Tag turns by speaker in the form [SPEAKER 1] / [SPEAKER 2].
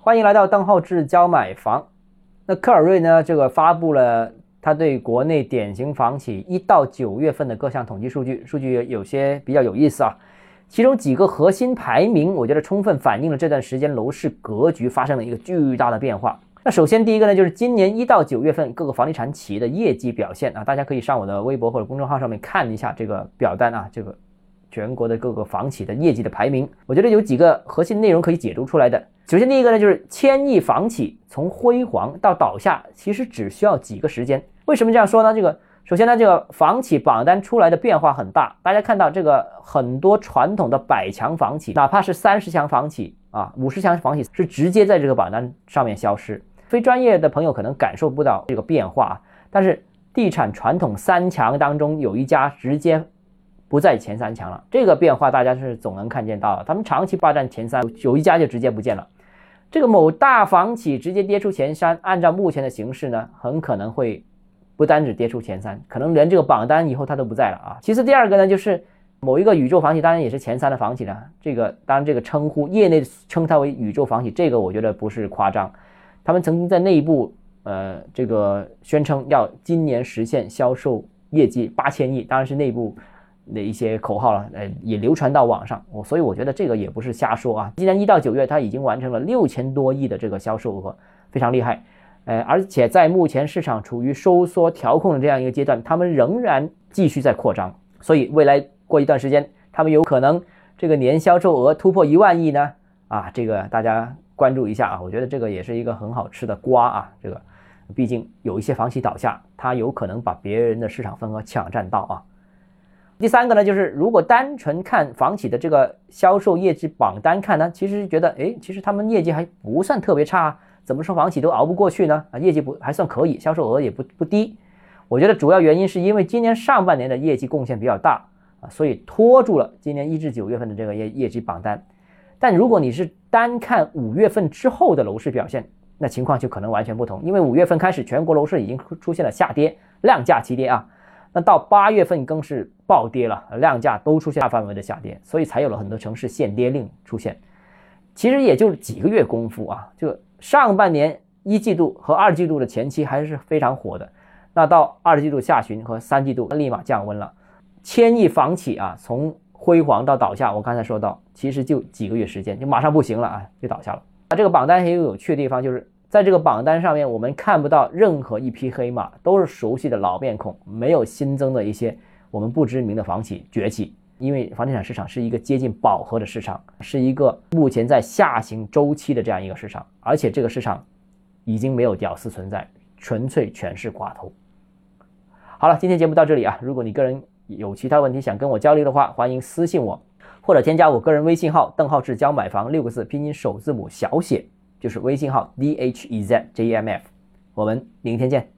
[SPEAKER 1] 欢迎来到邓浩志教买房。那科尔瑞呢？这个发布了他对国内典型房企一到九月份的各项统计数据，数据有些比较有意思啊。其中几个核心排名，我觉得充分反映了这段时间楼市格局发生了一个巨大的变化。那首先第一个呢，就是今年一到九月份各个房地产企业的业绩表现啊，大家可以上我的微博或者公众号上面看一下这个表单啊，这个。全国的各个房企的业绩的排名，我觉得有几个核心内容可以解读出来的。首先，第一个呢，就是千亿房企从辉煌到倒下，其实只需要几个时间。为什么这样说呢？这个首先呢，这个房企榜单出来的变化很大。大家看到这个很多传统的百强房企，哪怕是三十强房企啊、五十强房企，是直接在这个榜单上面消失。非专业的朋友可能感受不到这个变化，但是地产传统三强当中有一家直接。不在前三强了，这个变化大家是总能看见到的。他们长期霸占前三，有一家就直接不见了。这个某大房企直接跌出前三，按照目前的形势呢，很可能会不单只跌出前三，可能连这个榜单以后它都不在了啊。其次，第二个呢，就是某一个宇宙房企，当然也是前三的房企呢。这个当然这个称呼，业内称它为宇宙房企，这个我觉得不是夸张。他们曾经在内部呃这个宣称要今年实现销售业绩八千亿，当然是内部。的一些口号了，呃，也流传到网上，我所以我觉得这个也不是瞎说啊。今年一到九月，它已经完成了六千多亿的这个销售额，非常厉害，呃，而且在目前市场处于收缩调控的这样一个阶段，他们仍然继续在扩张，所以未来过一段时间，他们有可能这个年销售额突破一万亿呢，啊，这个大家关注一下啊，我觉得这个也是一个很好吃的瓜啊，这个毕竟有一些房企倒下，它有可能把别人的市场份额抢占到啊。第三个呢，就是如果单纯看房企的这个销售业绩榜单看呢，其实觉得，哎，其实他们业绩还不算特别差啊，怎么说房企都熬不过去呢？啊，业绩不还算可以，销售额也不不低。我觉得主要原因是因为今年上半年的业绩贡献比较大啊，所以拖住了今年一至九月份的这个业业绩榜单。但如果你是单看五月份之后的楼市表现，那情况就可能完全不同，因为五月份开始全国楼市已经出现了下跌，量价齐跌啊。那到八月份更是暴跌了，量价都出现大范围的下跌，所以才有了很多城市限跌令出现。其实也就几个月功夫啊，就上半年一季度和二季度的前期还是非常火的，那到二季度下旬和三季度立马降温了。千亿房企啊，从辉煌到倒下，我刚才说到，其实就几个月时间，就马上不行了啊，就倒下了。那这个榜单也有有趣的地方，就是。在这个榜单上面，我们看不到任何一匹黑马，都是熟悉的老面孔，没有新增的一些我们不知名的房企崛起。因为房地产市场是一个接近饱和的市场，是一个目前在下行周期的这样一个市场，而且这个市场已经没有屌丝存在，纯粹全是寡头。好了，今天节目到这里啊，如果你个人有其他问题想跟我交流的话，欢迎私信我，或者添加我个人微信号邓浩志教买房六个字拼音首字母小写。就是微信号 d h e z j m f，我们明天见。